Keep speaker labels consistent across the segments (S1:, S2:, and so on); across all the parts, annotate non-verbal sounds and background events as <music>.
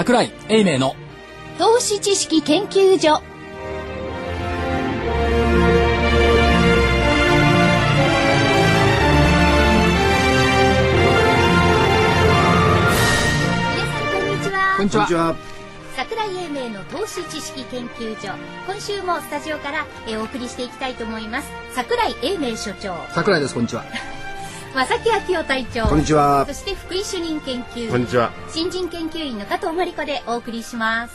S1: 桜井英明の
S2: 投資知識研究所。皆さんこんにちは。
S1: こんにちは。
S3: は。
S2: 桜井英明の投資知識研究所。今週もスタジオからえーお送りしていきたいと思います。桜井英明所長。
S1: 桜井ですこんにちは
S2: 正木昭夫隊長。
S3: こんにちは。
S2: そして福井主任研究員
S4: こんにちは。
S2: 新人研究員の加藤真理子でお送りします。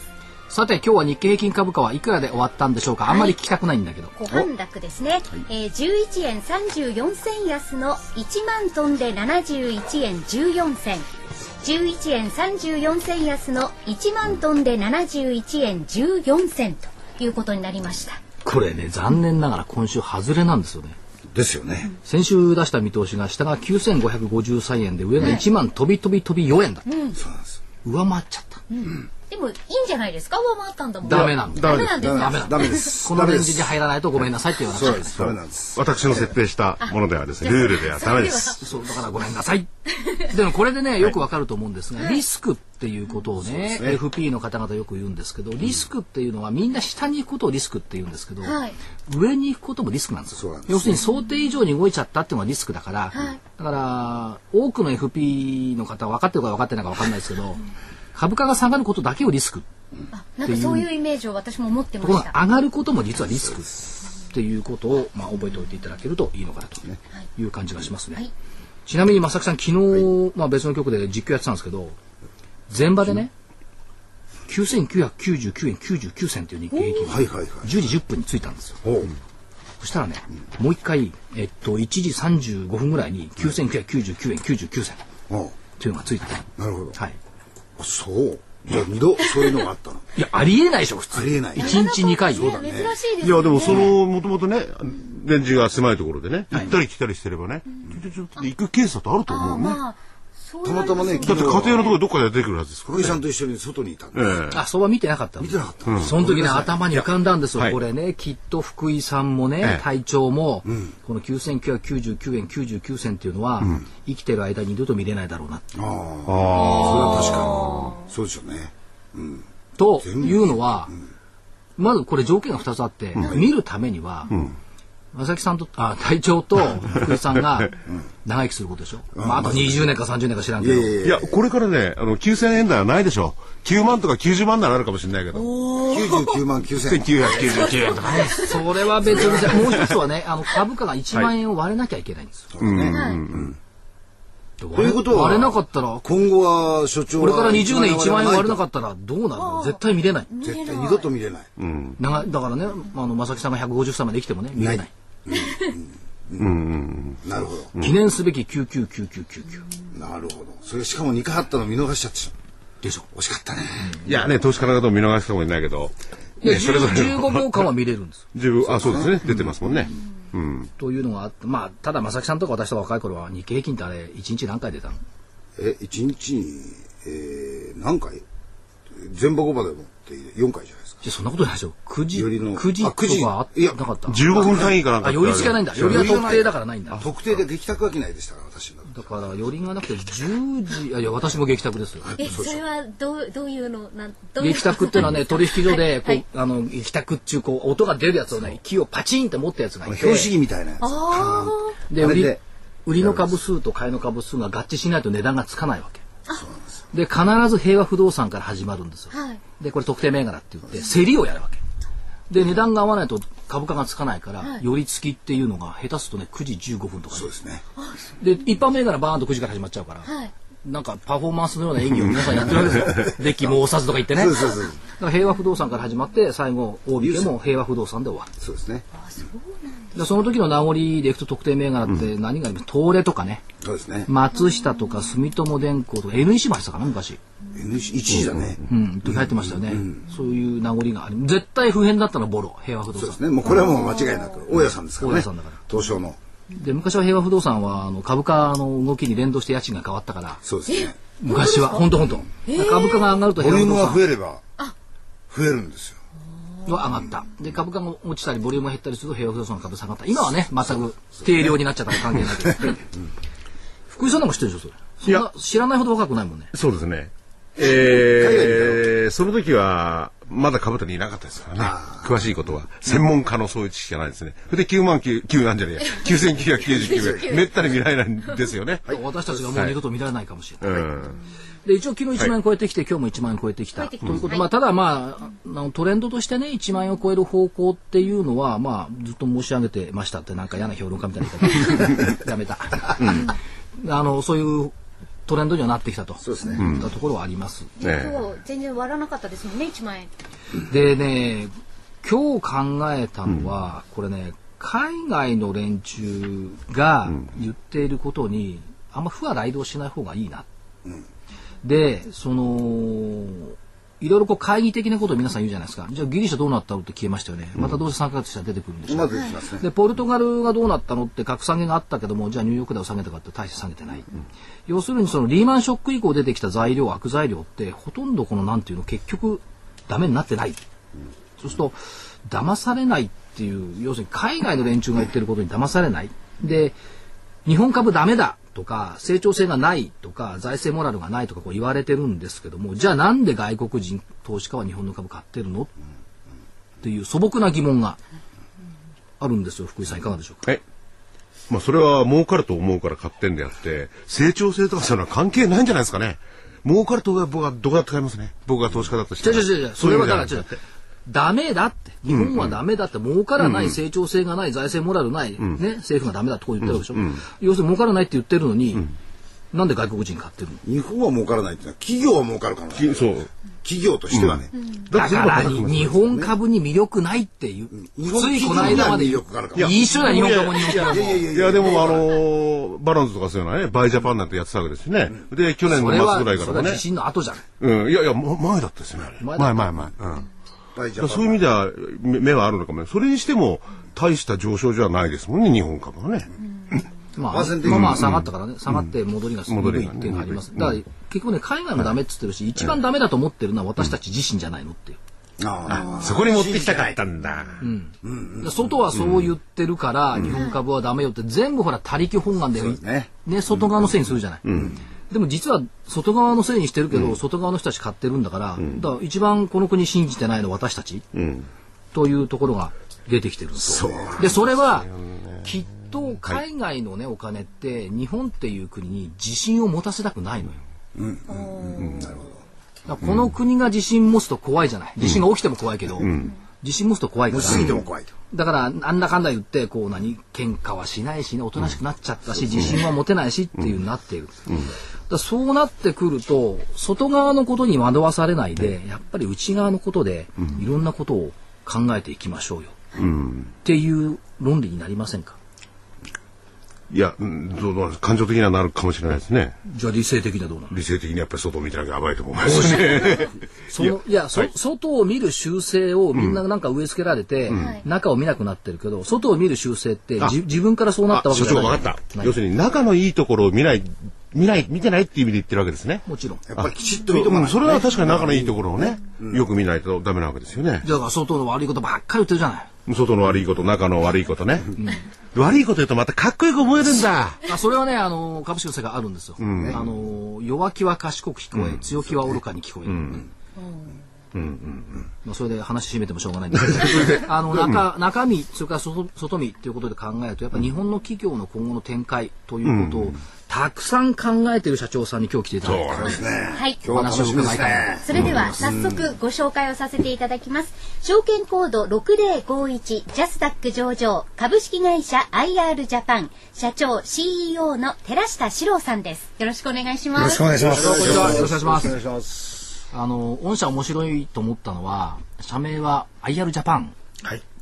S1: さて今日は日経平均株価はいくらで終わったんでしょうか？あんまり聞きたくないんだけど、
S2: 小半落ですね、えー、11円34銭安の1万トンで71円14銭。11円34銭安の1万トンで71円14銭ということになりました。
S1: これね残念ながら今週外れなんですよね
S3: ですよね。
S1: 先週出した見通しが下が9553円で上が1万飛び飛び飛び4円だ、
S3: そうなんです。
S1: 上回っちゃった、
S2: でもいいんじゃないですか？上回ったんだもん。
S1: ダメなの
S2: ダメなんですか？
S3: ダメダメです。
S1: このレンジに入らないとごめんなさいって言わなかった
S3: そうです。ダメなんです。
S4: 私の設定したものではですね、ルールではダメです。
S1: そうだからごめんなさい。<laughs> でもこれでねよくわかると思うんですがリスクっていうことをね FP の方々よく言うんですけどリスクっていうのはみんな下に行くことをリスクって言うんですけど、
S2: はい。
S1: 上に行くこともリスクなんです要するに想定以上に動いちゃったっていうのがリスクだから、だから多くの FP の方は分かってるか分かってないか分かんないですけど株価が下がることだけをリスク
S2: あなんかそういうイメージを私も持ってました
S1: が上がることも実はリスクっていうことを、まあ、覚えておいていただけるといいのかなという感じがしますね。
S2: はい
S1: ちなみに正木さん昨日、まあ、別の局で実況やってたんですけど前場でね9999円99銭という日経平均が
S3: はいはいはい。
S1: 10時10分についたんですよ。そしたらね、もう一回、えっと、1時35分ぐらいに9999円99銭というのがついてた。
S3: なるほど。
S1: はい。
S3: あそう。じゃあ二度そういうのがあったの。<laughs>
S1: いや、ありえないでしょ、普通。
S3: ありえない
S1: 1日2回。
S2: ね珍しいですね
S4: いや、でもその、もともとね、レンジが狭いところでね、行ったり来たりしてればね、ちょちょちょ行くケースだとあると
S2: あ
S4: 思うね。
S3: たまたまね、
S4: だって家庭のところどっかで出てくるはずですからね。
S3: 福井さんと一緒に外にいたんで
S1: あ、そば見てなかったの
S3: 見てなかった。
S1: その時ね、頭に浮かんだんですよ。
S4: はい
S1: これね、きっと福井さんもね
S4: え、え。
S1: 隊長も、この9999円99銭っていうのは、生きてる間に二度と見れないだろうな。
S3: ああ。それは確かに。そうでしょうね。
S1: というのは、まずこれ条件が2つあって、見るためには、正木さんと、あ、隊長と福井さんが <laughs> 長生きすることでしょ？まあ、あと20年か30年か知らんけど。
S4: いや、これからね、あの、9000円台はないでしょ。9万とか90万ならあるかもしれないけど。
S3: 99万9000。
S4: 1999円とかね。<laughs>
S1: それは別にじゃもう一つはね、あの株価が1万円を割れなきゃいけないんですよ。
S3: ということは
S1: 割れなかったら、
S3: 今後は所長は
S1: これから20年1万円割れなか
S3: っ
S1: ったらどうなるの？絶対見れない。
S3: た。絶対二度と見れない。
S1: 長だからね、あの、正木さんが150歳まで生きてもね、見れない。
S3: なるほど。
S1: 記念すべき999999
S3: なるほど。それしかも2回あったの見逃しちゃってし
S1: でしょ。
S3: 惜しかったね。
S4: いやね、投資家の方も見逃すかもしれないけど、
S1: いや、
S4: ねそれぞれの
S1: 15秒間は見れるんです。
S4: 十分、あ、そうですね。出てますもんね。
S1: というのがあって、まあ、ただ正木さんとか私とか若い頃は日経平均ってあれ、1日何回出たの？
S3: え、1日に、えー、何回？全場5場でもって4回じゃないですか。
S1: いやそんなことないでしょ。9時、
S3: よりの
S1: 9時
S3: あ9時
S1: とかあ
S3: いや
S1: なかった
S4: ？15分単位かなんか
S1: あ、寄り付きがないんだ。寄りは特定だからないんだ。
S3: 特定で激宅はきないでしたから、私の。
S1: だから、寄りがなくて10時、いやいや、私も激宅ですよ。
S2: えそれはどうどういうの？なんどういう？
S1: 激宅っていうのはね、<laughs> 取引所で、こう、
S2: はい
S1: あの、激宅っていう、こう、音が出るやつをね、木をパチンって持ったやつがいて。
S3: 標識みたいなやつ。
S2: あ
S1: で、売り
S3: あれで、
S1: 売りの株数と買いの株数が合致しないと値段がつかないわけ。で、必ず平和不動産から始まるんですよ。
S2: あはい
S1: で、これ特定銘柄って言って、競りをやるわけ。で、値段が合わないと株価がつかないから、
S2: はい
S1: 寄り付きっていうのが下手するとね、9時15分とかね
S3: そうですね。
S1: で、一般銘柄バーンと9時から始まっちゃうから、
S2: はい
S1: なんかパフォーマンスのような演技を皆さんやってるわけですよ。デッキも押さずとか言ってね。
S3: そうそうそう
S1: だから平和不動産から始まって、最後、大引けも平和不動産で終わる。
S3: そうですね。
S1: でその時の名残でいくと特定銘柄って何があります？東レとかね、
S3: そうですね。
S1: 松下とか住友電工とか入ってたかな、昔。
S3: N1 時だね。
S1: うん、時入ってましたよね。そういう名残があり絶対不変だったのはボロ、平和不動産。
S3: そうですね。もうこれはもう間違いなく、大家さんですからね。
S1: 大家さんだから
S3: 東証の。
S1: で、昔は平和不動産はあの株価の動きに連動して家賃が変わったから、
S3: そうですね。
S1: 昔は、本当本当。株価が上がると
S3: ボリュームが
S1: 平和不動産
S3: 増えれば、増えるんですよ。
S1: は上がった。で、株価が落ちたり、ボリュームが減ったりすると平和不動産の株下がった。今はね、全く定量になっちゃったから関係ないけど。<laughs> 福井さんなんか知ってるでしょ、それ。そんな知らないほど若くないもんね。
S4: そうですね。えー、その時は、まだ株にいなかったですからね。詳しいことは。専門家のそういう知識がないですね。それで9万9、9なんじゃねえや。9999円。めったに見られないんですよね。
S1: 私たちがもう二度と見られないかもしれない。で一応昨日1万円超えてきて、今日も1万円超えてきた。ということ、まあ、ただ、まあ、トレンドとしてね1万円を超える方向っていうのは、まあ、ずっと申し上げてましたってなんか嫌な評論家みたいな言い方。<laughs> やめた、うん、あのそういうトレンドにはなってきたと。そうですね、うん、ところはあります。
S2: 今日全然割らなかったですもんね1万円。
S1: でね今日考えたのは、うん、これね海外の連中が言っていることに、あんま負は雷動しない方がいいな。うんで、その、いろいろこう会議的なことを皆さん言うじゃないですか。じゃあギリシャどうなったのって消えましたよね。またどうせ3ヶ月したら出てくるんでしょう。まずね、で、ポルトガルがどうなったのって格下げがあったけども、じゃあニューヨークダウ下げたかって大して下げてない。うん、要するにそのリーマンショック以降出てきた材料、悪材料ってほとんどこのなんていうの結局ダメになってない。うん、そうすると、騙されないっていう、要するに海外の連中が言ってることに騙されない。で、日本株ダメだとか成長性がないとか財政モラルがないとかこう言われてるんですけどもじゃあなんで外国人投資家は日本の株買ってるの？っていう素朴な疑問があるんですよ福井さんいかがでしょうか？
S4: まあそれは儲かると思うから買ってんであって成長性とかそういうのは関係ないんじゃないですかね。儲かると僕はどこだって買いますね。僕が投資家だとして
S1: 違う違う違う。それはだから違う。ダメだって。日本はダメだって、儲からない、成長性がない、財政モラルない、ね、政府がダメだってこう言ってるでしょ。要するに儲からないって言ってるのに、なんで外国人買ってるの？
S3: 日本は儲からないってのは企業は儲かるから、
S4: そう。
S3: 企業としてはね。
S1: だから日本株に魅力ないっていう。ついこの間まで一緒だ、日本株に魅力
S4: いや、でもあの、バランスとかそういうのはね、バイジャパンなんてやってたわけですね。で、去年の末ぐらいからね。
S1: 地震の後じゃん。
S4: うん、いやいや、前だったですね。前前前。うん。そういう意味では目はあるのかもそれにしても大した上昇じゃないですもんね日本株はね。
S1: まあ、まあまあ下がったからね、下がって戻りがすごいっていうのがあります。だから結局ね、海外もダメっつってるし、一番ダメだと思ってるのは私たち自身じゃないのっていう。
S4: あそこに持ってきたかったんだ。う
S1: ん。外はそう言ってるから、日本株はダメよって全部ほら、他力本願で、ね、外側のせいにするじゃない。でも実は外側のせいにしてるけど、うん、外側の人たち買ってるんだから、うん、だから一番この国信じてないのは私たち、うん、というところが出てきてるんでそれはきっと海外のね、お金って日本っていう国に自信を持たせたくないのよ。うん、なるほど。この国が自信持つと怖いじゃない。地震が起きても怖いけど、自信持つと怖いから。だから、あんなかんだ言って、こう何、喧嘩はしないしね、おとなしくなっちゃったし、自信は持てないしっていうなっている。だそうなってくると、外側のことに惑わされないで、やっぱり内側のことで、いろんなことを考えていきましょうよ。っていう論理になりませんか？
S4: いや、どう感情的にはなるかもしれないですね。
S1: じゃあ理性的にはどうなの？
S4: 理性的にやっぱり外を見てなきゃやばいと思います
S1: ね。そ <laughs> のいや、そ、はい、外を見る習性をみんななんか植え付けられて、うん、中を見なくなってるけど、外を見る習性って自分からそうなったわけじゃない。所長分
S4: かった。要するに仲のいいところを見ない見ない、見てないっていう意味で言ってるわけですね。
S1: もちろん。
S3: やっぱりきちっと見とか
S4: ない、ね、それは確かに仲のいいところをね、よく見ないとダメなわけですよね。
S1: だから外の悪いことばっかり言ってるじゃない。
S4: 外の悪いこと、中の悪いことね。うん、悪いこと言うとまたかっこよく思えるんだ。
S1: あそれはね、あの、株式の世界あるんですよ。うん、あの、弱気は賢く聞こえ、強気は愚かに聞こえる。うんうんうんまあ、それで話締めてもしょうがないんですけど <laughs> あの中中身それから外外身ということで考えるとやっぱ日本の企業の今後の展開ということを、たくさん考えている社長さんに今日来ていただいてそうですね。
S2: はい。お話を伺いたい。それでは早速ご紹介をさせていただきます。証券コード6051ジャスダック上場株式会社 IR ジャパン社長 CEO の寺下史郎さんです。よろしくお願いします。よろ
S3: しくお願いします。よろしくお
S1: 願いします。あの、御社面白いと思ったのは、社名は IR ジャパン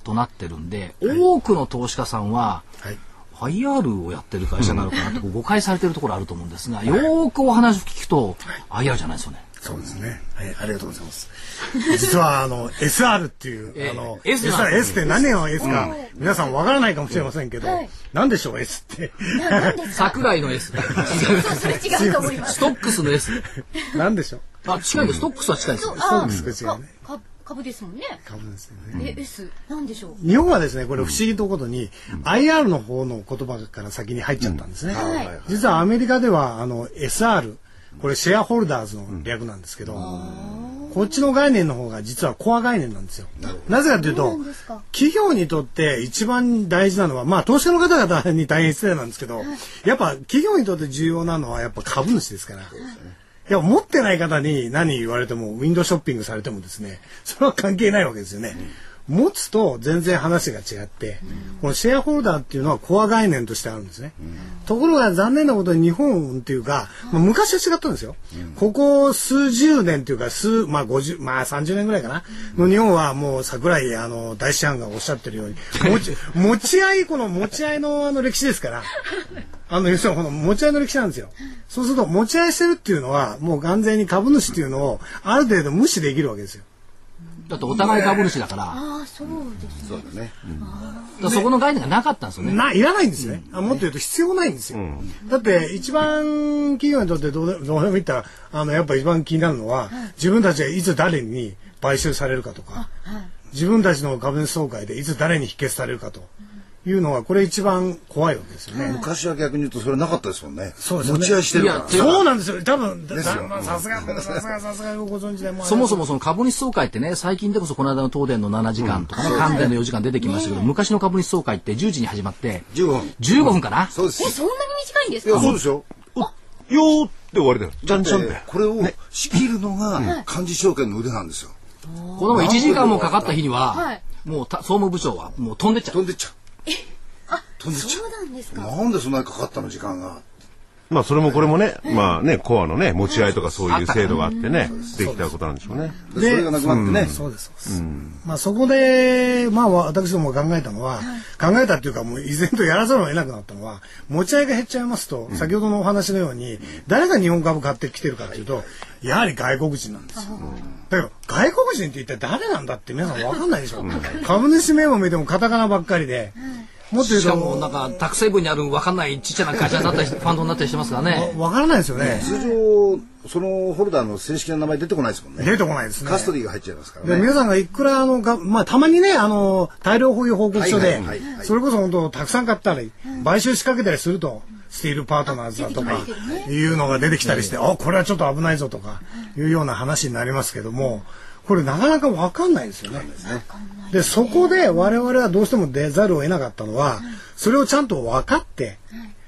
S1: となってるんで、はい、多くの投資家さんは、はい、IR をやってる会社なのかなと誤解されてるところあると思うんですが、よーくお話を聞くと、はい、IR じゃないですよね。
S5: そうですね。はい、ありがとうございます。実はあの SR っていう、えー、あの S, S って何の S か、皆さんわからないかもしれませんけど、何でしょう S って。
S1: 桜井の S。
S2: 違うと思います。
S1: ストックスの S。
S5: 何でしょう？
S1: あ、近いです。ストックスは近いです。スト
S2: ックス違うね。株ですもんね。
S5: 株ですよね。
S2: え、S、なんでしょ
S5: う？日本はですね、これ不思議とことに、IR の方の言葉から先に入っちゃったんですね。実はアメリカでは、あの、SR、これシェアホルダーズの略なんですけど、こっちの概念の方が実はコア概念なんですよ。なぜかというと、企業にとって一番大事なのは、まあ投資家の方々に大変失礼なんですけど、やっぱ企業にとって重要なのはやっぱ株主ですから。いいや、持ってない方に何言われても、ウィンドショッピングされてもですね、<laughs> それは関係ないわけですよね。持つと全然話が違って、このシェアホルダーっていうのはコア概念としてあるんですね。ところが残念なことに日本っていうか、まあ、昔は違ったんですよ。ここ数十年っていうか、数、まあ50、まあ30年ぐらいかな。の日本はもう桜井あの大師範がおっしゃってるように、持ち、持ち合い、この持ち合いのあの歴史ですから、あの、要するにこの持ち合いの歴史なんですよ。そうすると持ち合いしてるっていうのは、もう完全に株主っていうのをある程度無視できるわけですよ。
S1: だってお互い株主だから。
S2: ああ、そうです
S3: そうだね。
S1: だそこの概念がなかったんですよね。
S5: な、いらないんですね。あもっと言うと必要ないんですよ。だって一番企業にとってどうでどうでもいったら、あの、やっぱ一番気になるのは、自分たちがいつ誰に買収されるかとか、自分たちの株主総会でいつ誰に否決されるかと。いうのはこれ一番怖いわけですよね。
S3: 昔は逆に言うとそれなかったですもんね。
S5: そうですね。
S3: 持ち合いしてるから。
S5: そうなんですよ。多分さすがさすがさすがご存知で
S1: そもそもその株主総会ってね最近でこそこの間の東電の7時間とかね、関電の4時間出てきましたけど、昔の株主総会って10時に始まって
S3: 15分
S1: 15分かな。
S3: そうです。
S2: えそんなに短いんですか？
S3: いやそうですよ。
S4: よーって終わりだよ。じゃんじゃんって。
S3: これを仕切るのが幹事証券の腕なんですよ。
S1: この1時間もかかった日には、もう総務部長はもう飛んでっちゃう。
S3: 飛んでっちゃう。
S2: 飛んでちゃう。そうなんですか。
S3: なんでそんなにかかったの時間が。
S4: まあそれもこれもね、まあね、コアのね、持ち合いとかそういう制度があってね、できたことなんでしょうね。
S3: で、それがなくなってね。
S5: そうです、そうです。まあそこで、まあ私ども考えたのは、考えたっていうかもう依然とやらざるを得なくなったのは、持ち合いが減っちゃいますと、先ほどのお話のように、誰が日本株買ってきてるかというと、やはり外国人なんですよ。だけど、外国人って一体誰なんだって皆さん分かんないでしょ。株主名簿見てもカタカナばっかりで、
S1: もっとしかもなんかタクセイブにある分かんないちっちゃな会社になったりファンドになったりしてますからね。
S5: 分からないですよね。
S3: 通常そのホルダーの正式な名前出てこないですもんね。
S5: 出てこないですね。
S3: カストリーが入っちゃいますからね。
S5: 皆さんがいくらあのがまあたまにねあの大量保有報告書でそれこそ本当たくさん買ったり買収仕掛けたりするとスティールパートナーズだとかい。うのが出てきたりしてあこれはちょっと危ないぞとかいうような話になりますけどもこれなかなか分かんないですよね。でそこで我々はどうしても出ざるを得なかったのは、それをちゃんと分かって、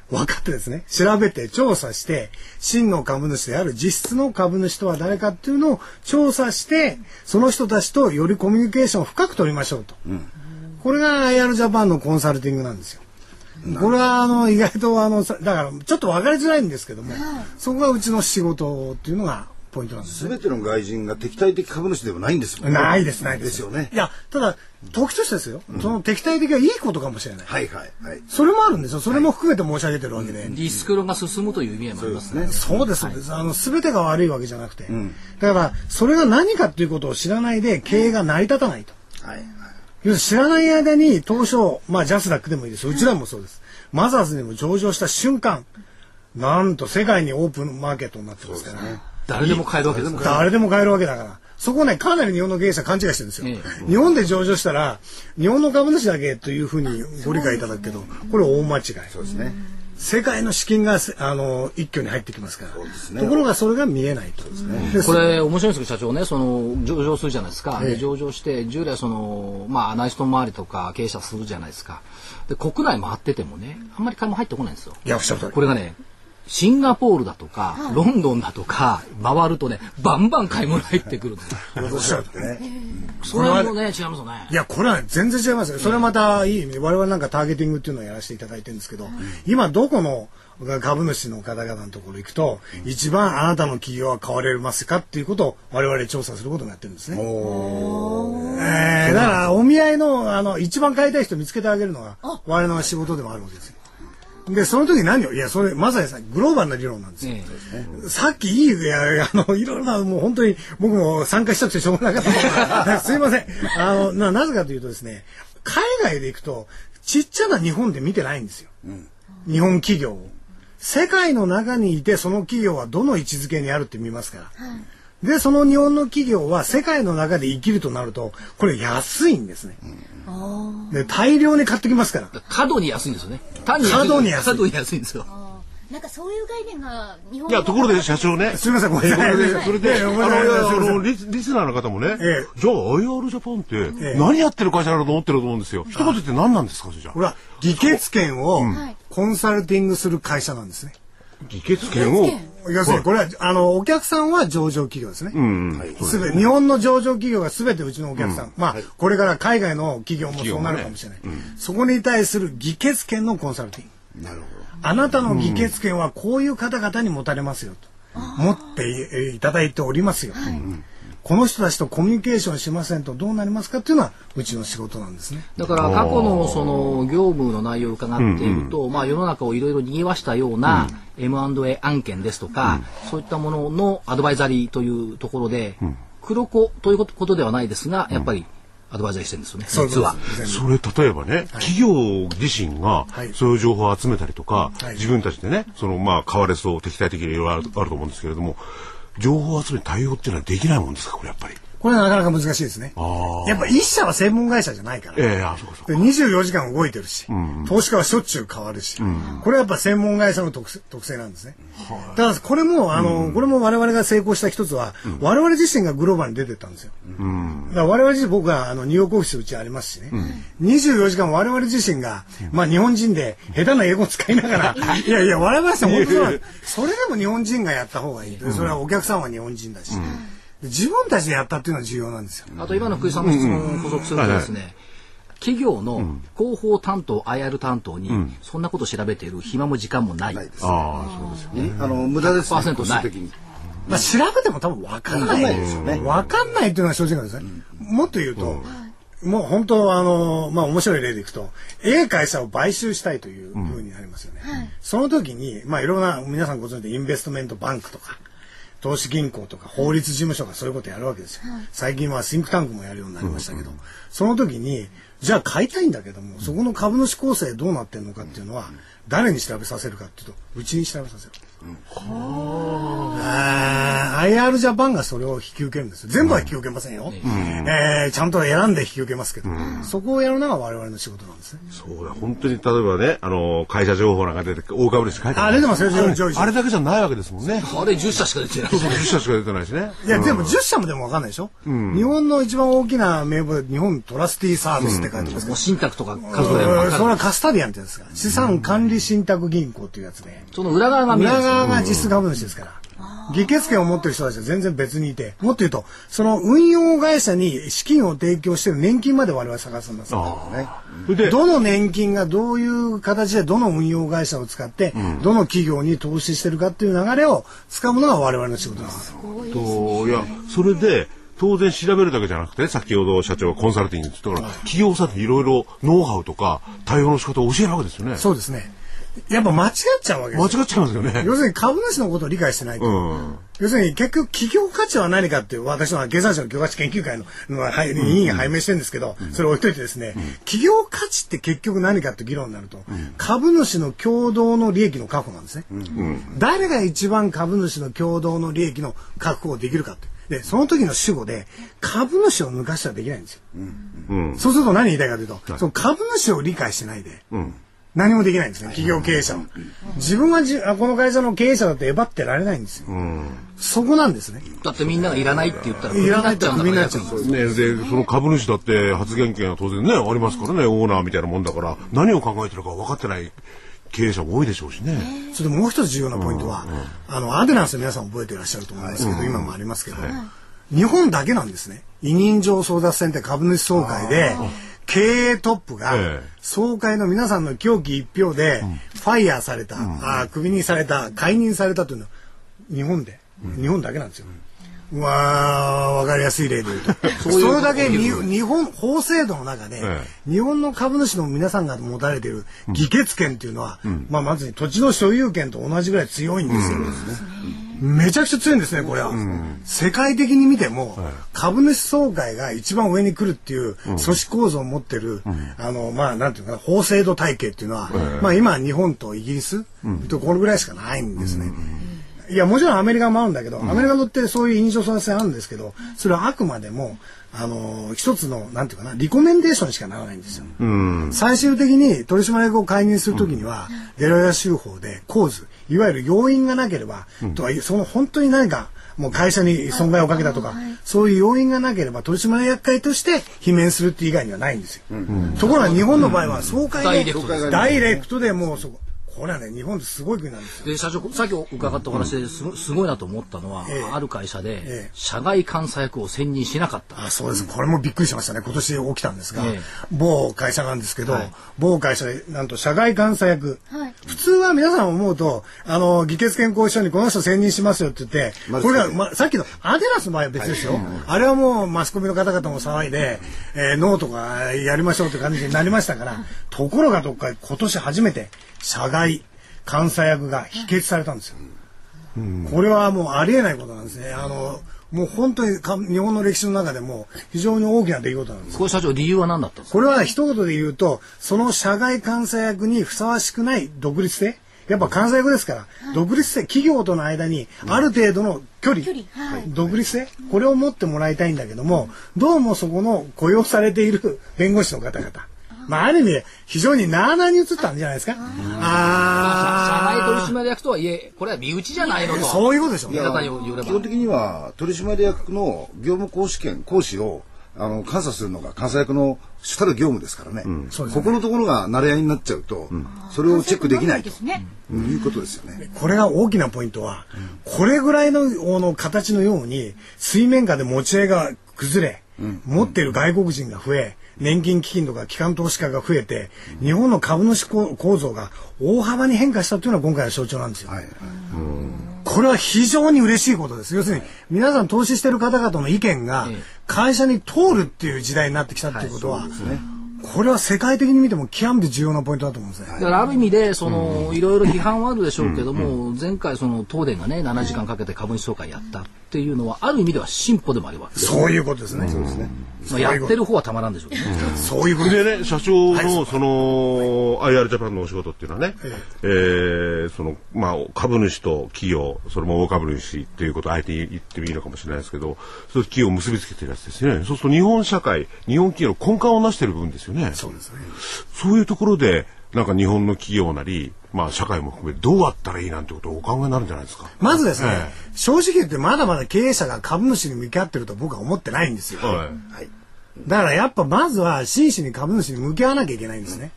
S5: 分かってですね、調べて調査して、真の株主である実質の株主とは誰かっていうのを調査して、その人たちとよりコミュニケーションを深く取りましょうと。うん、これが IR ジャパンのコンサルティングなんですよ。これはあの意外とあのだからちょっと分かりづらいんですけども、そこがうちの仕事っていうのがポイントなんです、
S3: ね、ての外人が敵対的株主ではないんですも
S5: んね。ないです、ないです。
S3: ですよね。
S5: いや、ただ、時としてですよ、うん、その敵対的はいいことかもしれない。
S3: はいはいはい。
S5: それもあるんですよ。それも含めて申し上げてるわけで。
S1: リスク論が進むという意味合いもありますね。
S5: そうです、そうです。あの、すべてが悪いわけじゃなくて。うん、だから、それが何かっていうことを知らないで、経営が成り立たないと。はい。要するに知らない間に、東証、まあ、ジャスダックでもいいです。うちらもそうです。マザーズにも上場した瞬間、なんと世界にオープンマーケットになってますからね。
S1: 誰でも買えるわけです
S5: 誰でも買えるわけだから。そこね、かなり日本の経営者勘違いしてるんですよ。ええ、日本で上場したら、日本の株主だけというふうにご理解いただくけど、これ大間違い。
S3: そうですね。
S5: 世界の資金があの一挙に入ってきますから、ね、ところがそれが見えないと、
S1: ね、これ面白いんですけど社長ねその上場するじゃないですか、ええ、上場して従来そのまあアナリスト周りとか経営者するじゃないですか。で国内回っててもねあんまり金も入ってこないんですよ。
S5: いやおっしゃる
S1: これがねシンガポールだとか、ロンドンだとか回るとねバンバン買い物入ってくるんです
S5: おっしゃるね。
S1: それもね違いますよね。
S5: いやこれは全然違いますよ。それはまたいい意味で我々なんかターゲティングっていうのをやらせていただいてるんですけど、今どこの株主の方々のところ行くと、一番あなたの企業は買われますかっていうことを我々調査することもやってるんですね。えー、だからお見合いのあの一番買いたい人見つけてあげるのが我々の仕事でもあるわけですよ。で、その時何をいや、それ、まさにさ、グローバルな理論なんですよ。えさっきいい、いや、あの、いろいろな、もう本当に、僕も参加したくてしょうがなかった <laughs> すいません。あの、な、なぜかというとですね、海外で行くと、ちっちゃな日本で見てないんですよ。うん、日本企業を。世界の中にいて、その企業はどの位置づけにあるって見ますから。はいで、その日本の企業は世界の中で生きるとなると、これ安いんですね。で、大量に買ってきますから。
S1: 過度に安いんですよね。
S5: 単に過度に安い。
S1: 過度に安いんですよ。
S2: なんかそういう概念が日本
S4: いや、ところで社長ね。
S5: すみませんごめんなさい <laughs>
S4: それで、あの、リスリスナーの方もね、
S5: え
S4: じゃあ IR ジャパンって
S5: ええ
S4: 何やってる会社だろうと思ってると思うんですよ。一言言って何なんですか、それじゃ
S5: これは議決権をコンサルティングする会社なんですね。
S4: 議決権を、
S5: 要するにこれはあのお客さんは上場企業ですね。すべ日本の上場企業がすべてうちのお客さん、まあこれから海外の企業もそうなるかもしれない。そこに対する議決権のコンサルティング。
S3: なるほ
S5: あなたの議決権はこういう方々に持たれますよと。持っていただいておりますよ。この人たちとコミュニケーションしませんとどうなりますかっていうのはうちの仕事なんですね。
S1: だから過去のその業務の内容を伺っていると、まあ世の中をいろいろ賑わしたような M&A 案件ですとか、そういったもののアドバイザリーというところで、黒子ということではないですが、やっぱりアドバイザリーしてるんですよね、実は。
S4: それ例えばね、企業自身が
S5: はい。
S4: そういう情報を集めたりとか、
S5: はい。
S4: 自分たちでね、そのまあ変われそう敵対的にいろいろあるあると思うんですけれども、情報集め対応っていうのはできないもんですか、これやっぱり。
S5: これはなかなか難しいですね
S4: あ。
S5: やっぱ一社は専門会社じゃないから。
S4: ええあ、そそうか。
S5: で24時間動いてるし、投資家はしょっちゅう変わるし、これはやっぱ専門会社の特性特性なんですね。だからこれも、あの、これも我々が成功した一つは、我々自身がグローバルに出てったんですよ。だから我々自身僕はあのニューヨークオフィスうちありますしね、24時間我々自身が、まあ日本人で下手な英語を使いながら、<laughs> いやいや、我々は本当そう <laughs> それでも日本人がやった方がいい。それはお客さんは日本人だし。自分たちでやったっていうのは重要なんですよ。
S1: あと今の福井さんの質問を補足するとですね、企業の広報担当、IR 担当に、そんなこと調べている暇も時間もない。
S3: ど。ないです。
S4: ああ、そうですよね。
S3: あの、無駄ですね。
S1: 100%
S3: コスト的に。
S5: まあ、調べても多分分かんないですよね。分かんないっていうのは正直なんですね。もっと言うと、もう本当あの、まあ面白い例でいくと、A 会社を買収したいというふうになりますよね。その時に、まあいろんな、皆さんご存知でインベストメントバンクとか、投資銀行とか法律事務所がそういうことやるわけですよ。最近はシンクタンクもやるようになりましたけど、その時に、じゃあ買いたいんだけども、そこの株主構成どうなってるのかっていうのは、誰に調べさせるかっていうと、うちに調べさせる。あー。IR ジャパンがそれを引き受けるんですよ。全部は引き受けませんよ。えーちゃんと選んで引き受けますけど、そこをやるのが我々の仕事なんですね。
S4: そうだ、本当に例えばね、あの、会社情報なんか出て、大株主書いて
S5: あ出てますよ
S4: あれ
S5: 上位
S4: あれだけじゃないわけですもんね。
S1: あれ10社しか出てない。
S4: そうそう、10社しか出てないしね。
S5: いや、でも10社もでも分かんないでしょ、日本の一番大きな名簿で日本トラスティーサービスって書いてますけど。
S1: もう信託とか数え。
S5: それはカスタディアンってやつが資産管理信託銀行っていうやつで、
S1: その裏側が見えるん。
S5: 側が実質株主ですから。議決権を持ってる人たちは全然別にいて、もっと言うと、その運用会社に資金を提供してる年金まで我々探すんですよ。
S3: ね。
S4: で、
S5: どの年金がどういう形でどの運用会社を使って、どの企業に投資してるかっていう流れを掴むのが我々の仕事なんです
S4: いや、それで、当然調べるだけじゃなくて、先ほど社長がコンサルティングって言ったから、企業さんにいろいろノウハウとか対応の仕方を教えるわけですよね。
S5: そうですね。やっぱ間違っちゃうわけですよ。
S4: 間違っちゃいますよね。
S5: 要するに株主のことを理解してないと。
S4: うん。
S5: 要するに結局企業価値は何かっていう私の経産省の業価値研究会ののははい委員が拝命してるんですけど、それ置いといてですね、企業価値って結局何かって議論になると、株主の共同の利益の確保なんですね、誰が一番株主の共同の利益の確保をできるかって。で、その時の主語で株主を抜かしてはできないんですよ。そうすると何言いたいかというと、その株主を理解してないで、何もできないんですね、企業経営者は。自分がじあこの会社の経営者だってえばってられないんですよ。そこなんですね。
S1: だってみんながいらないって言ったら、
S5: いらないって
S1: クビになっちゃうん
S4: ね、で、その株主だって発言権は当然ね、ありますからね、オーナーみたいなもんだから、何を考えてるか分かってない経営者も多いでしょうしね。
S5: それでもう一つ重要なポイントは、あの、アデナンス皆さん覚えていらっしゃると思いますけど、今もありますけど、日本だけなんですね。委任状争奪戦って株主総会で、経営トップが
S4: ええ。
S5: 総会の皆さんの狂気一票でファイヤーされた、あークビにされた解任されたというのは日本で、日本だけなんですよ。うわーわかりやすい例で言うと。<laughs> それだけに日本法制度の中で、
S4: え
S5: 日本の株主の皆さんが持たれている議決権っていうのは、まあまず土地の所有権と同じぐらい強いんですよ。めちゃくちゃ強いんですね、これは。世界的に見ても、株主総会が一番上に来るっていう組織構造を持ってる、あの、まあ、なんていうかな、法制度体系っていうのは、まあ今日本とイギリス、とこれぐらいしかないんですね。いや、もちろんアメリカもあるんだけど、アメリカのってそういう印象操作性あるんですけど、それはあくまでも、あの、一つの、なんていうかな、リコメンデーションしかならないんですよ。最終的に取締役を解任するときには、デラウェア州法で構図、いわゆる要因がなければ、とはいう、その本当に何か、もう会社に損害をかけたとか、そういう要因がなければ取締役会として罷免するって以外にはないんですよ。ところが日本の場合は総会で、
S1: ダイレクトです
S5: ダイレクトでもうそこ、これはね、日本ってすごい国なんですよ。
S1: で社長さっき伺ったお話ですごすごいなと思ったのは、
S5: ええ
S1: ある会社で
S5: ええ
S1: 社外監査役を選任しなかった、
S5: あそうです。これもびっくりしましたね。今年起きたんですが、
S1: ええ
S5: 某会社なんですけど、
S1: はい
S5: 某会社で、なんと社外監査役。
S2: はい
S5: 普通は皆さん思うと、あの、議決健康書にこの人選任しますよって言って、
S3: まず
S5: これが、ま、さっきのアデラスの場合は別ですよ。あれはもうマスコミの方々も騒いで、えーノーとかやりましょうって感じになりましたから、ところがどっか今年初めて社外監査役が否決されたんですよ。これはもうありえないことなんですね。あの、もう本当にか日本の歴史の中でも非常に大きな出来事なんです。
S1: これ社長理由は何だったんですか？
S5: これは一言で言うと、その社外監査役にふさわしくない独立性。やっぱ監査役ですから、独立性、企業との間にある程度の距離、
S2: 距離はい
S5: 独立性、これを持ってもらいたいんだけども、どうもそこの雇用されている弁護士の方々、まあある意味非常になあなあに移ったんじゃないですか。
S1: 社
S5: あ
S1: 外取締役とはいえこれは身内じゃないのと
S5: そういうことでしょうね。
S3: 基本的には取締役の業務行使権行使をあの監査するのが監査役の主たる業務ですからね,、
S5: そうですね
S3: ここのところが慣れ合いになっちゃうと、それをチェックできないと
S2: ですね。
S3: いうことですよね。
S5: これが大きなポイントは、これぐらいのあの形のように水面下で持ち合いが崩れ、持っている外国人が増え年金基金とか機関投資家が増えて日本の株主構構造が大幅に変化したというのが今回の象徴なんですよ。
S3: はい、
S5: これは非常に嬉しいことです。要するに、皆さん投資してる方々の意見が
S1: ええ
S5: 会社に通るっていう時代になってきたっていうことは、これは世界的に見ても極めて重要なポイントだと思うんですね。
S1: だからある意味でその、いろいろ批判はあるでしょうけども、前回その東電がね7時間かけて株主総会やったっていうのはある意味では進歩でもあるわけです、
S5: そういうことですね。そうですね。
S1: まあ、やってる方はたまらんでしょうね。<laughs>
S5: そういうことで
S4: ね、社長の、その、IR ジャパンのお仕事っていうのはね、えーその、まあ、株主と企業、それも大株主っていうことをあえて言ってもいいのかもしれないですけど、そういう企業を結びつけてるやつですね。そうすると日本社会、日本企業の根幹をなしてる部分ですよね。
S5: そうですね。
S4: そういうところで、なんか日本の企業なり、まあ社会も含めどうあったらいいなんてことをお考えになるんじゃないですか？
S5: まずですね、
S4: え
S5: 正直言ってまだまだ経営者が株主に向き合ってると僕は思ってないんですよ。
S4: はい。
S5: だからやっぱまずは真摯に株主に向き合わなきゃいけないんですね。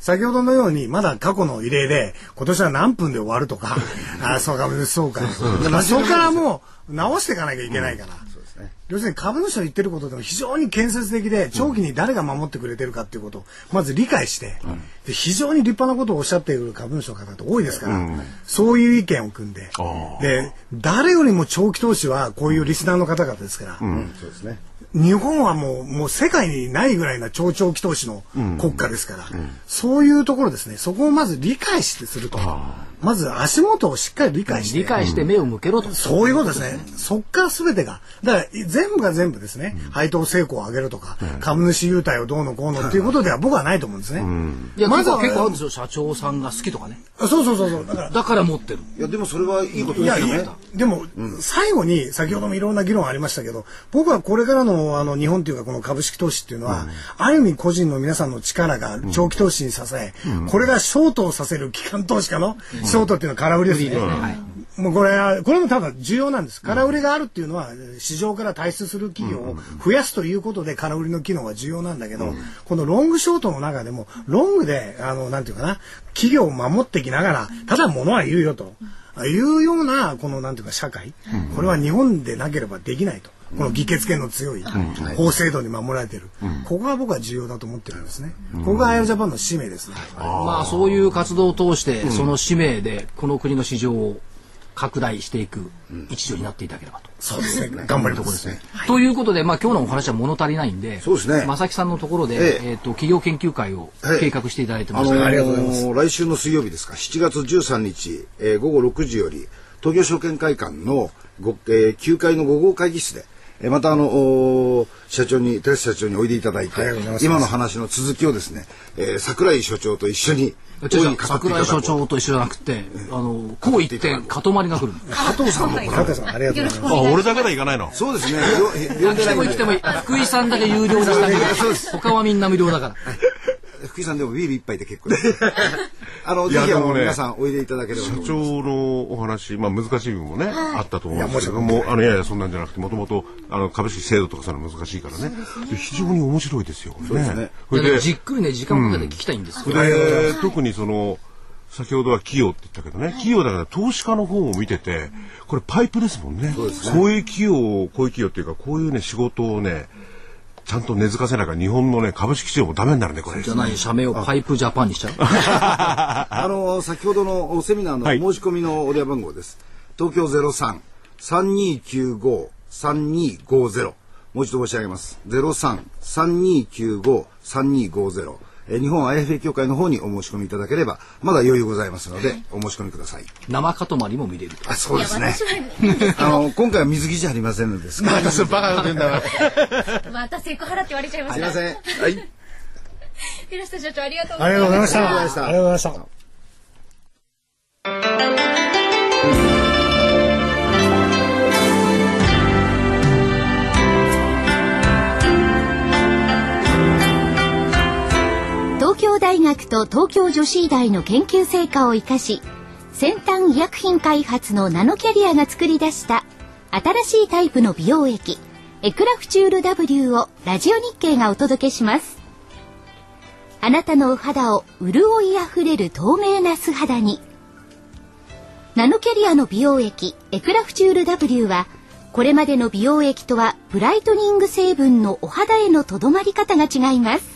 S5: 先ほどのようにまだ過去の異例で今年は何分で終わるとか、<laughs> あそう株主総会。まあそこからもう直していかなきゃいけないから。要するに株主の言ってることでも非常に建設的で長期に誰が守ってくれてるかっていうことをまず理解して、で非常に立派なことをおっしゃっている株主の方って多いですから、そういう意見を組んでで誰よりも長期投資はこういうリスナーの方々ですから、
S3: そうですね。
S5: 日本はもうもう世界にないぐらいな超長期投資の国家ですから、そういうところですねそこをまず理解してするとまず足元をしっかり理解して
S1: 理解して目を向けろと。
S5: そういうことですね。そっから全てが。だから全部が全部ですね、配当成功を上げるとか、株主優待をどうのこうのっていうことでは僕はないと思うんですね。
S1: いや、
S5: まずは
S1: 結構あるんですよ。社長さんが好きとかね。
S5: そうそうそうそう。だから
S1: だから持ってる。
S3: いや、でもそれはいいこと
S5: いやいや
S3: ですよね。
S5: でも、最後に先ほどもいろんな議論ありましたけど僕はこれからのあの日本というかこの株式投資っていうのは、ある意味個人の皆さんの力が長期投資に支え、これがショートをさせる機関投資家のショートっていうのは空売りですね。
S1: はい。
S5: もうこれは、これも多分重要なんです。空売りがあるっていうのは、市場から退出する企業を増やすということで空売りの機能は重要なんだけど、このロングショートの中でも、ロングで、あの、なんていうかな、企業を守ってきながら、ただ物は言うよと。いうような、この、なんていうか、社会。これは日本でなければできないと。この議決権の強い、法制度に守られている。ここが僕は重要だと思ってるんですね。ここがアイアジャパンの使命ですね。
S1: まあそういう活動を通して、その使命でこの国の市場を拡大していく一助になっていただければと。
S5: そうですね。頑張りところですね。
S1: ということで、まあ今日のお話は物足りないんで、
S3: そうですね。
S1: 正木さんのところで、
S3: ええ。
S1: えっ、と企業研究会を
S3: はい
S1: 計画していただいてます。が、
S5: ありがとうございます。
S3: ー来週の水曜日ですか、7月13日、えー午後6時より、東京証券会館のご、えー9階の5号会議室で、えまたあのお社長に寺社長においでいただいて
S5: はい
S3: 今の話の続きをですね、えー、桜井所長と一緒に
S1: 桜井所長と一緒じゃなくて、あの、こう言って、かとまりが来る。
S3: 加藤さんも
S5: 加藤さんありがとうございます。
S4: あ俺だけだ行かないの？
S3: そうですね。よ呼んでないんで。
S1: も来てもいい。福井さんだけ有料にしたけど、他はみんな無料だから。
S3: 福井さんでもビール一杯で結構です。あのぜひあの、
S4: いやでもね
S3: 皆さんおいでいただければ
S4: 社長のお話、まあ難しい部分もね、あったと思うんですけども、あの、いやいや、そんなんじゃなくて、もともと、あの、株式制度とかそういうの難しいからね。で非常に面白いですよ。そう
S3: ですね。
S4: それで、
S1: じっくりね、時間をかけて聞きたいんです。
S4: それで、特にその、先ほどは企業って言ったけどね、企業だから投資家の方を見てて、これパイプですもんね。こういう企業を、こういう企業っていうか、こういうね、仕事をね、ちゃんと根付かせなきゃ日本のね、株式市場もダメになるね、これ。
S1: じゃない、社名をパイプジャパンにしちゃう。<laughs> <laughs>
S3: あの先ほどのセミナーの
S4: はい
S3: 申し込みのお電話番号です。東京ゼロ三三二九五三二五ゼロ。もう一度申し上げます。ゼロ三三二九五三二五ゼロ。日本 IFA 協会の方にお申し込みいただければまだ余裕ございますのでお申し込みください。
S1: 生かとまりも見れると。
S3: あそうですねあの今回は水着じゃありませんのですが。
S4: バカなこと言うんだわ。
S2: またセクハラって言われちゃいました。
S3: すいません。はい。
S2: 寺下社長あり。がとうございま
S5: した
S3: ありがとうございました
S5: ありがとうございました
S2: 学と東京女子医大の研究成果を生かし先端医薬品開発のナノキャリアが作り出した新しいタイプの美容液エクラフチュール W をラジオ日経がお届けします。あなたのお肌を潤いあふれる透明な素肌に。ナノキャリアの美容液エクラフチュール W はこれまでの美容液とはブライトニング成分のお肌へのとどまり方が違います。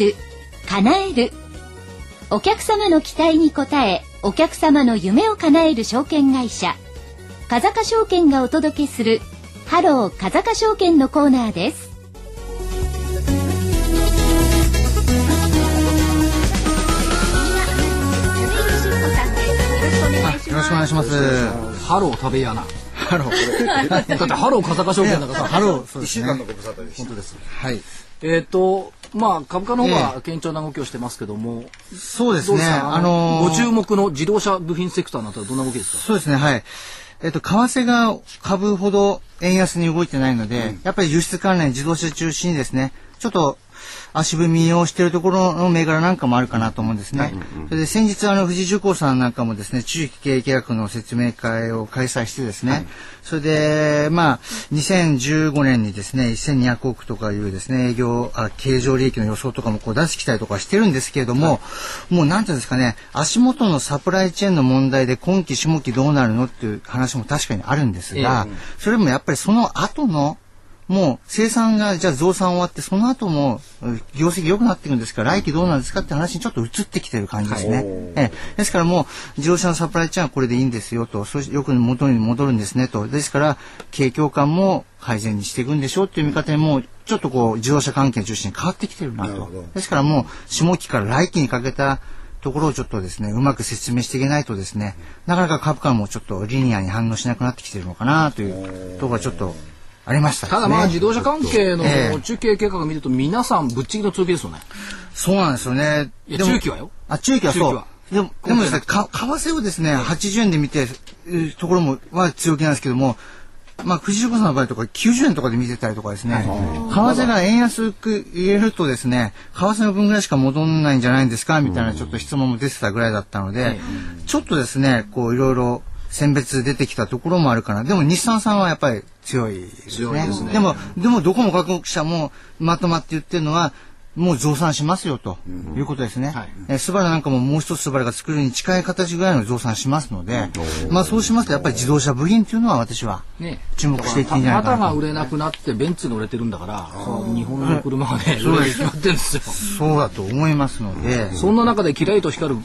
S2: る、叶える。お客様の期待に応え、お客様の夢を叶える証券会社、風賀証券がお届けする、ハロー風賀証券のコーナーです。
S6: よろしくお願いします。
S1: ハロー食べやな。
S6: ハロー。<laughs>
S1: だってハロー風賀証券だからさ。
S6: ハロー、そうですね。
S3: 一週間のご無沙汰でした。
S6: 本当です。はい。
S1: えっと、まあ、株価の方が堅調な動きをしてますけども、
S6: そうですね。
S1: どうですか？
S6: あのー
S1: ご注目の自動車部品セクターなんてどんな動きですか？
S6: そうですね、はい。えっと、為替が株ほど円安に動いてないので、やっぱり輸出関連、自動車中心にですね、ちょっと足踏みをしているところの銘柄なんかもあるかなと思うんですね。それで先日、あの、富士重工さんなんかもですね、中期経営契約の説明会を開催してですね、それで、まあ、2015年にですね、1200億とかいうですね、営業、あ経常利益の予想とかもこう出してきたりとかしてるんですけれども、もうなんていうんですかね、足元のサプライチェーンの問題で今期、下期どうなるのっていう話も確かにあるんですが、それもやっぱりその後の、もう生産がじゃあ増産終わってその後もうん業績良くなっていくんですから来期どうなんですかって話にちょっと移ってきてる感じですね。ええですからもう自動車のサプライチェーンはこれでいいんですよとそしてよく元に戻るんですねとですから景況感も改善にしていくんでしょうっていう見方にもうちょっとこう自動車関係を中心に変わってきてるなと。ですからもう下期から来期にかけたところをちょっとですね、うまく説明していけないとですね、なかなか株価もちょっとリニアに反応しなくなってきてるのかなというところがちょっとありました、ね、
S1: ただまあ自動車関係の中継計画を見ると皆さんぶっちぎりの通期ですよね。
S6: そうなんですよね。
S1: いや中期はよ。
S6: あ、中期はそう。でも、でもですね、か、為替をですね、80円で見て、ところも、は強気なんですけども、まあ、藤子さんの場合とか90円とかで見てたりとかですね、為替が円安く入れるとですね、為替の分ぐらいしか戻んないんじゃないんですかみたいなちょっと質問も出てたぐらいだったので、ちょっとですね、こういろいろ選別出てきたところもあるかな。でも日産さんはやっぱり強いですね。ですね。でも、でもどこも各国社もまとまって言ってるのは、もう増産しますよということですね。はい、えスバルなんかももう一つスバルが作るに近い形ぐらいの増産しますので、まあそうしますとやっぱり自動車部品っていうのは私は注目していっていいんじゃないかな。
S1: が売れなくなってベンツが売れてるんだから、日本の車がね、売れ決まってるんですよ。
S6: そうだと思いますので。
S1: そんな中でキラリと光る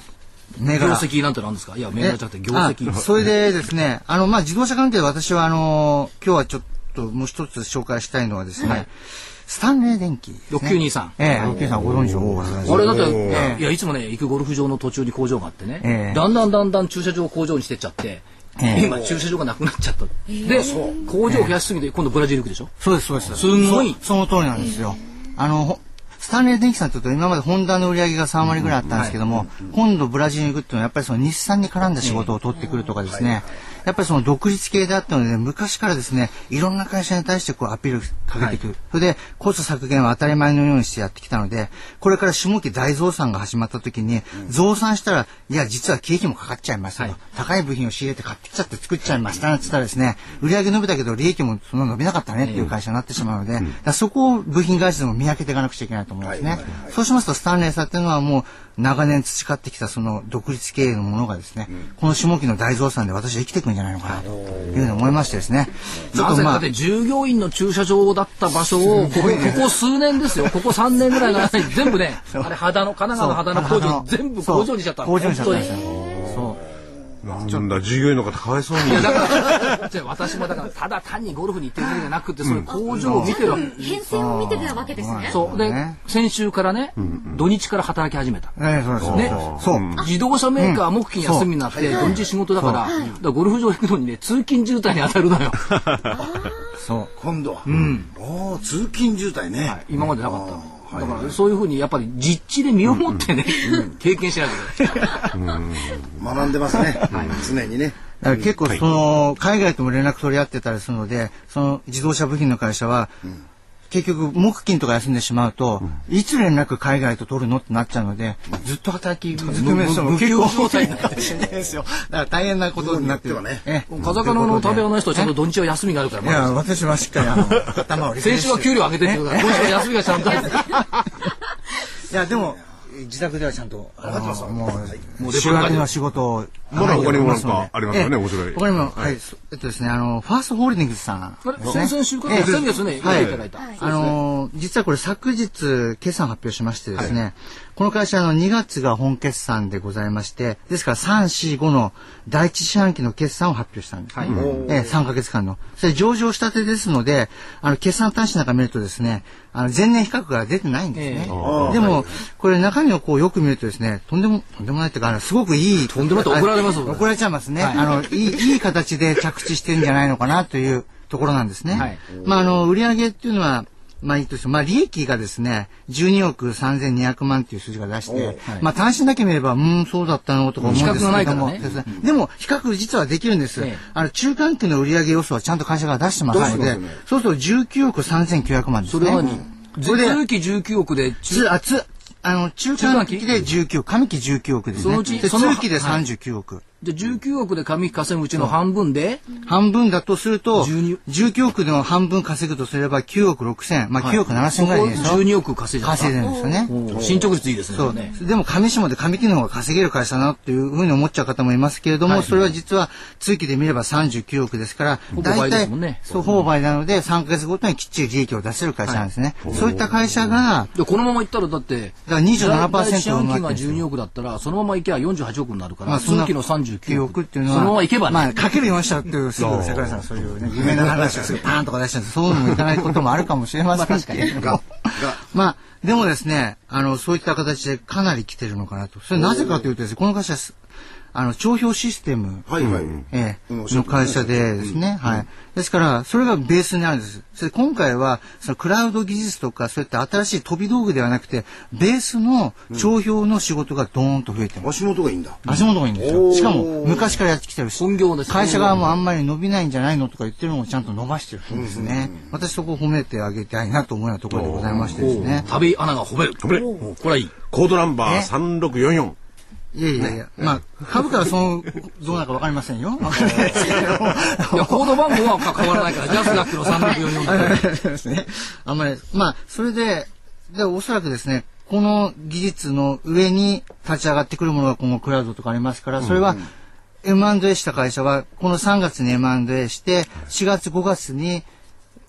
S1: 業績なんてなんですか？いや、銘柄じゃなくて業績。
S6: それでですね、<laughs> あの、まあ、自動車関係で私は、あの、今日はちょっともう一つ紹介したいのはですね、はいスタンレー電機、ね。
S1: 6923。
S6: ええ、6923ご存知
S1: のあれだって、いや、いつもね、行くゴルフ場の途中に工場があってね、えだんだんだんだん駐車場を工場にしてっちゃって、え今駐車場がなくなっちゃった。で、工場を増やしすぎて、今度ブラジル行くでしょ？
S6: そうです、そうです。
S1: すごい。
S6: その通りなんですよ。あの、スタンレー電機さんというと今までホンダの売り上げが3割ぐらいあったんですけども、今度ブラジルに行くっていうのはやっぱりその日産に絡んだ仕事を取ってくるとかですね、やっぱりその独立系であったので、昔からですね、いろんな会社に対してこうアピールかけていく。はい、それで、コスト削減は当たり前のようにしてやってきたので、これから下期大増産が始まった時に、増産したら、いや、実は経費もかかっちゃいますと、はい、高い部品を仕入れて買ってきちゃって作っちゃいましたなんて言ったらですね、売上伸びたけど利益もそんな伸びなかったねっていう会社になってしまうので、うん、そこを部品会社でも見分けていかなくちゃいけないと思いますね。そうしますと、スタンレーさんっていうのはもう、長年培ってきたその独立経営のものがですね、うん、この下期の大増産で私は生きていくんじゃないのかなというふうに思いましてですね。
S1: ちょっとまあ、従業員の駐車場だった場所をここ、<laughs> ここ数年ですよ、ここ3年ぐらいの間に <laughs> 全部ね、あれ肌の神奈川の肌の工場全部工場にしちゃった。
S6: 工場にしちゃったんですよ。
S4: そう。なんだ、従業員の方かわいそうに。い
S1: や、だから、私もだから、ただ単にゴルフに行ってるだけじゃなくて、そういう工場を見てる
S2: 編成を見てたわけですね。
S1: そう。で、先週からね、土日から働き始めた。
S6: えそうですね。
S1: そう。自動車メーカー木金休みになって、土日仕事だから、ゴルフ場行くのにね、通勤渋滞に当たるのよ。<laughs>
S3: そう。今度は。うん。ああ、通勤渋滞ね。
S1: 今までなかったの。だからそういうふうにやっぱり実地で身をもってね、経験しなきゃいけない。
S3: 学んでますね、常にね。
S6: 結構その海外とも連絡取り合ってたりするのでその自動車部品の会社は、結局木金とか休んでしまうと、いつ連絡海外と取るのってなっちゃうのでずっと働き続ける人も結構状態になってるんですよだから大変なことになってるね
S1: 風間の食べ屋の人はちゃんと土日は休みがあるからい
S6: や私はしっかりあの頭を
S1: 先週は給料上げてって言うから今週は休みがちゃんとい
S6: やでも自宅ではちゃんと、あのもう、もう週明けの仕事を。
S4: まだ他にもなんかありますよね、面白い。
S6: 他にも、はい、えっとですね、あの、ファーストホールディングスさん。
S1: 先々週から先月ね、はい、いただいた。
S6: あの、実はこれ昨日、決算発表しましてですね、この会社の2月が本決算でございまして、ですから3、4、5の第一四半期の決算を発表したんですね。はい、え3ヶ月間の。それ上場したてですので、あの、決算端子なんか見るとですね、あの、前年比較が出てないんですね。でも、これ中身をこうよく見るとですね、とんでも、とんでもないっていうか、すごくいい。
S1: とんでもない怒られます。
S6: 怒られちゃいますね。あの、いい、いい形で着地してるんじゃないのかなというところなんですね。はい、まあ、あの、売上っていうのは、まあいいとして、まあ利益がですね、12億3200万っていう数字が出して、はい、まあ単身だけ見れば、うん、そうだったのとか思うんですけども、ね、でも比較実はできるんです。ね、あの中間期の売上予想はちゃんと会社が出してますので、ね、そうすると19億3900万ですね。それは
S1: 期19億で
S6: 中、あ、つ、あの、中間期で19億、上期19億ですね。そのうち、その期で39億。
S1: で、19億で上期稼ぐうちの半分で、
S6: 半分だとすると、19億の半分稼ぐとすれば9億6千、まあ9億7千ぐらいですよ。
S1: 12億稼いで
S6: 稼いでるんですよ
S1: ね。進捗率いいですね。そ
S6: う。でも上下で上期の方が稼げる会社だなっていうふうに思っちゃう方もいますけれども、それは実は通期で見れば39億ですから、大体、そう、ほぼ倍なので3ヶ月ごとにきっちり利益を出せる会社なんですね。そういった会社が、
S1: で、このままいったらだって、
S6: だから27%
S1: 第一半期が12億だったら、そのままいけば48億になるから、通期の39億っていうのは、そのままいけば
S6: ね。まあ、かける4社っていう、すぐ、桜井さん、そういうね、有名な話をすぐパーンとか出しちゃうそういうのもいかないこともあるかもしれませんけど、まあ、でもですね、あの、そういった形でかなり来てるのかなと。それなぜかというとですね、この会社、あの、帳票システム、
S3: はいはい。
S6: ええ
S3: うん
S6: の会社でですね、はい。ですから、それがベースになるんです。それ今回は、そのクラウド技術とか、そういった新しい飛び道具ではなくて、ベースの帳票の仕事がドーンと増えてます。
S3: 足元がいいんだ。
S6: 足元がいいんですよ。しかも、昔からやってきてるし、
S1: 本業ですね
S6: 会社側もあんまり伸びないんじゃないのとか言ってるのをちゃんと伸ばしてるんですね。私そこを褒めてあげたいなと思うようなところでございましてですね。
S1: 旅アナが褒める。
S4: 褒める
S1: おこれはいい。
S4: コードナンバー
S6: え
S4: 3644。
S6: いやいやいや、まあ、株価はその、どうなるかわかりませんよ。わかんないですけど
S1: いや、コード番号は変わらないから、ジャスダックの3644で。
S6: ですね。あんまり、まあ、それで、で、おそらくですね、この技術の上に立ち上がってくるものが今後クラウドとかありますから、それは M&A した会社は、この3月に M&A して、4月5月に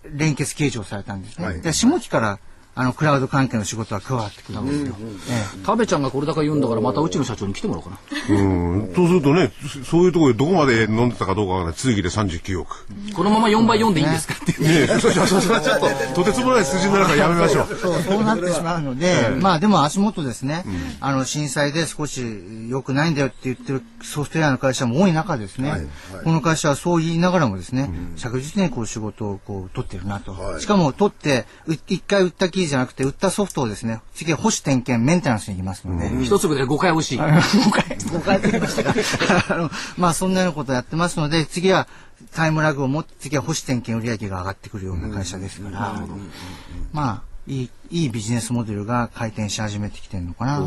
S6: 連結計上されたんですね。
S3: はい
S6: で下期から、あの、クラウド関係の仕事が加わってくるんですよ。え
S1: 食べちゃんがこれだけ言うんだから、またうちの社長に来てもらおうかな。
S4: うん。そうするとね、そそういうところでどこまで飲んでたかどうかがね、通義で39億。
S1: このまま4倍4でいいんですかっていう。
S4: ねえ、そうそうそうそう、ちょっと、とてつもない数字になるからやめましょう。
S6: えそう、そうなってしまうので、まあでも足元ですね、あの、震災で少し良くないんだよって言ってるソフトウェアの会社も多い中ですね、この会社はそう言いながらもですね、着実にこう仕事をこう取ってるなと。
S3: はい
S6: しかも取って、う一回売った記事じゃなくて、売ったソフトをですね、次は保守点検、メンテナンスに行きますので、
S1: 一粒で5回美味しい。
S6: 5回、5回って言いましたか。あのまあ、そんなようなことをやってますので、次はタイムラグを持って、次は保守点検売上が上がってくるような会社ですから、まあ、いい、いいビジネスモデルが回転し始めてきてるのかな。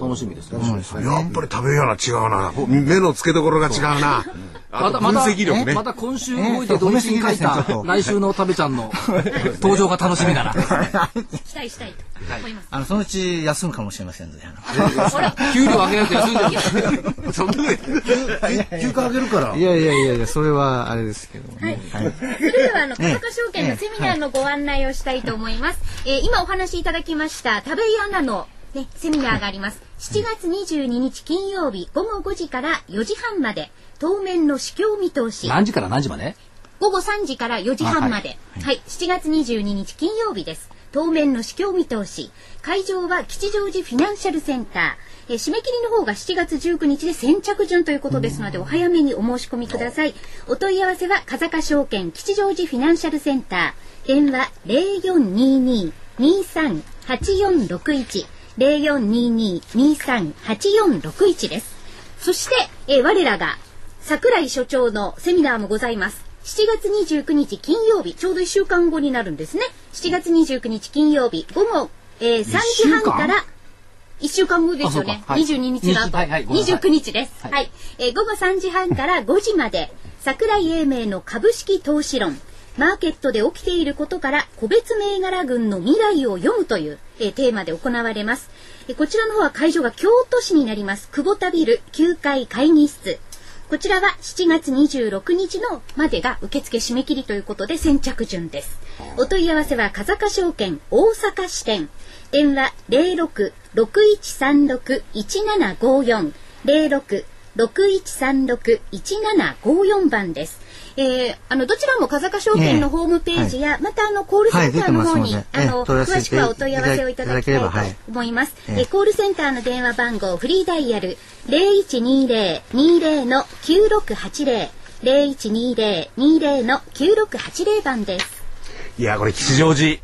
S1: 楽しみですね。
S4: やっぱり食べような違うな。ほ目の付けどころが違うな。
S1: またまた
S4: 析力ね。
S1: また今週動いてドイツに書いた来週の食べちゃんの <laughs> 登場が楽しみだな。
S2: 期待したいと思います。
S6: あの、そのうち休むかもしれませんので、あの
S2: ほら、
S1: 給料上げないと休んでる。<laughs>
S4: そんなね <laughs>
S3: 休暇あげるから。
S6: いやいやいやいや、それはあれですけどね。はい。
S2: それではあの風賀証券のセミナーのご案内をしたいと思います。えー今お話しいただきました食べ井アナのねセミナーがあります。<laughs> 7月22日金曜日午後5時から4時半まで当面の市況見通し。
S1: 何時から何時まで？
S2: 午後3時から4時半まで。はい、7月22日金曜日です。当面の市況見通し。会場は吉祥寺フィナンシャルセンター。えー締め切りの方が7月19日で先着順ということですので、お早めにお申し込みください。お問い合わせは、風賀証券吉祥寺フィナンシャルセンター。電話0422-238461。0422-238461です。そして、えー我らが桜井所長のセミナーもございます。7月29日金曜日、ちょうど1週間後になるんですね。7月29日金曜日、午後、えー3時半から、1週間後ですよね。
S1: はい
S2: 22日だと。
S1: はいはい
S2: 29日です。
S1: はい
S2: はい、えー午後3時半から5時まで、桜井英明の株式投資論。マーケットで起きていることから個別銘柄群の未来を読むという、えーテーマで行われます。えーこちらの方は会場が京都市になります。久保田ビル9階会議室。こちらは7月26日のまでが受付締め切りということで先着順です。お問い合わせは風賀証券大阪支店。電話06-6136-1754。06-6136-1754番です。えー、あの、どちらも風賀証券のホームページや、またあの、コールセンターの方に、
S6: はい
S2: あの、詳しくはお問い合わせをいただきたいと思います。
S6: ええ
S2: えーコールセンターの電話番号、フリーダイヤル0120-20の9680。0120-20の9680番です。
S4: いや、これ吉祥寺。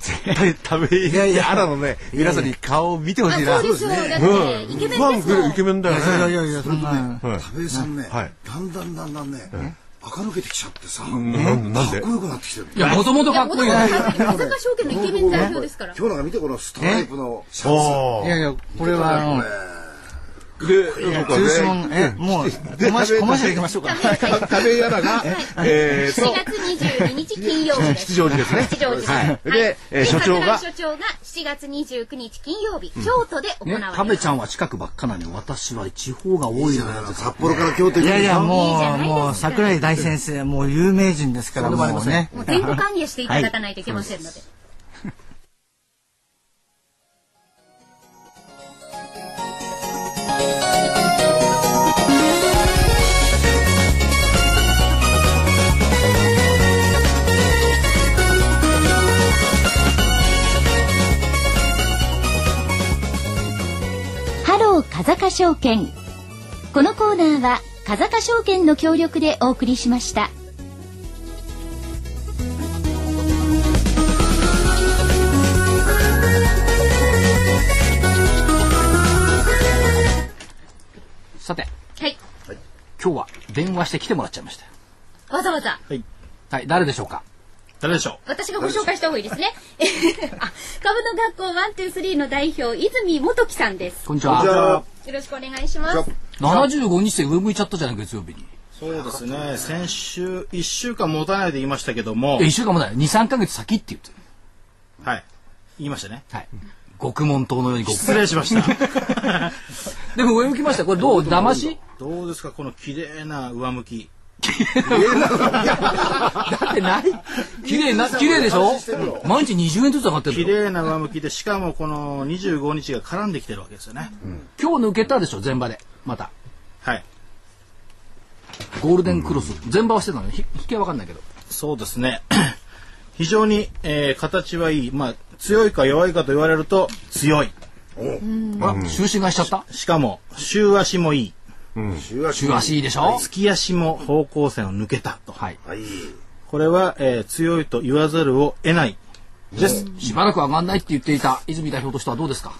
S4: 絶対食べいやいや、あらのね、皆さんに顔を見てほしいな。
S2: そうですよ。だって、イケメンん
S4: イケメンだよね。
S6: いやいやいや、そんな。
S4: はい
S3: 食べ井さんね、
S4: はい
S3: だんだんだんだんね、垢抜けてきちゃってさ、
S4: なんなんで？
S3: かっこよくなってきてる。
S1: いや、もともとかっこいいよね。
S2: 風賀証券のイケメン代表ですから。
S3: 今日なんか見てこのストライプのシャツ。
S4: あ
S6: いやいや、これはあの、
S4: あ。で、そうか
S6: 通称の、え、もう、コマーシャル行きましょうか。
S4: 食べ屋らが、えー
S2: 7
S4: と、
S2: 月22日金曜日です。
S4: 吉祥寺ですね。
S2: 吉祥寺
S4: はい。でえー所長が。
S2: 所長が7月29日金曜日、京都で行
S1: ね
S2: われます。、
S1: 食べちゃんは近くばっかなのに、私は地方が多いの
S3: あ
S1: よ。
S3: の札幌から京都に
S6: いやいや、もう、もう、桜井大先生、もう有名人ですから、
S1: も
S6: うね。
S2: もう全国歓迎していただかないといけませんので。風賀証券。このコーナーは風賀証券の協力でお送りしました。
S1: さて、
S2: はい。
S1: 今日は電話して来てもらっちゃいましたよ。
S2: わざわざ。
S1: はい、誰でしょうか？
S5: 誰でしょ
S2: 私がご紹介した方がいいですね <laughs> あ株の学校 One Two Three の代表泉元樹さんです
S1: こんにちは。
S3: あ
S2: よろしくお願いします
S1: 75日で上向いちゃったじゃない、月曜日に。
S7: そうですね。先週、1週間持たないで言いましたけども
S1: え、、一週間もない。2、3ヶ月先って言ってる。
S7: はい。言いましたね。
S1: はい。獄門島のように極
S7: 失礼しました。<laughs>
S1: でも上向きました。これどう？騙し？
S7: どうですか、この綺麗な上向き。
S1: だってない。綺麗な、綺麗でしょ？毎日20円ずつ上がって
S7: 綺
S1: るよ。
S7: 麗な上向きで、しかもこの25日が絡んできてるわけですよね。
S1: 今日抜けたでしょ、前場で。また。
S7: はい。
S1: ゴールデンクロス。前場はしてたの？よ。ひ引きはわかんないけど。
S7: そうですね。<coughs> 非常に、えー形はいい。まあ、強いか弱いかと言われると強い。
S1: あ、収支買いしちゃった？
S7: しかも、週足もいい。
S3: 週足
S1: 週足いいでしょ？
S7: 月足も方向線を抜けたと。
S1: はい。
S3: はい
S7: これは、えー強いと言わざるを得ない。です。
S1: しばらく上がんないって言っていた泉代表としてはどうですか？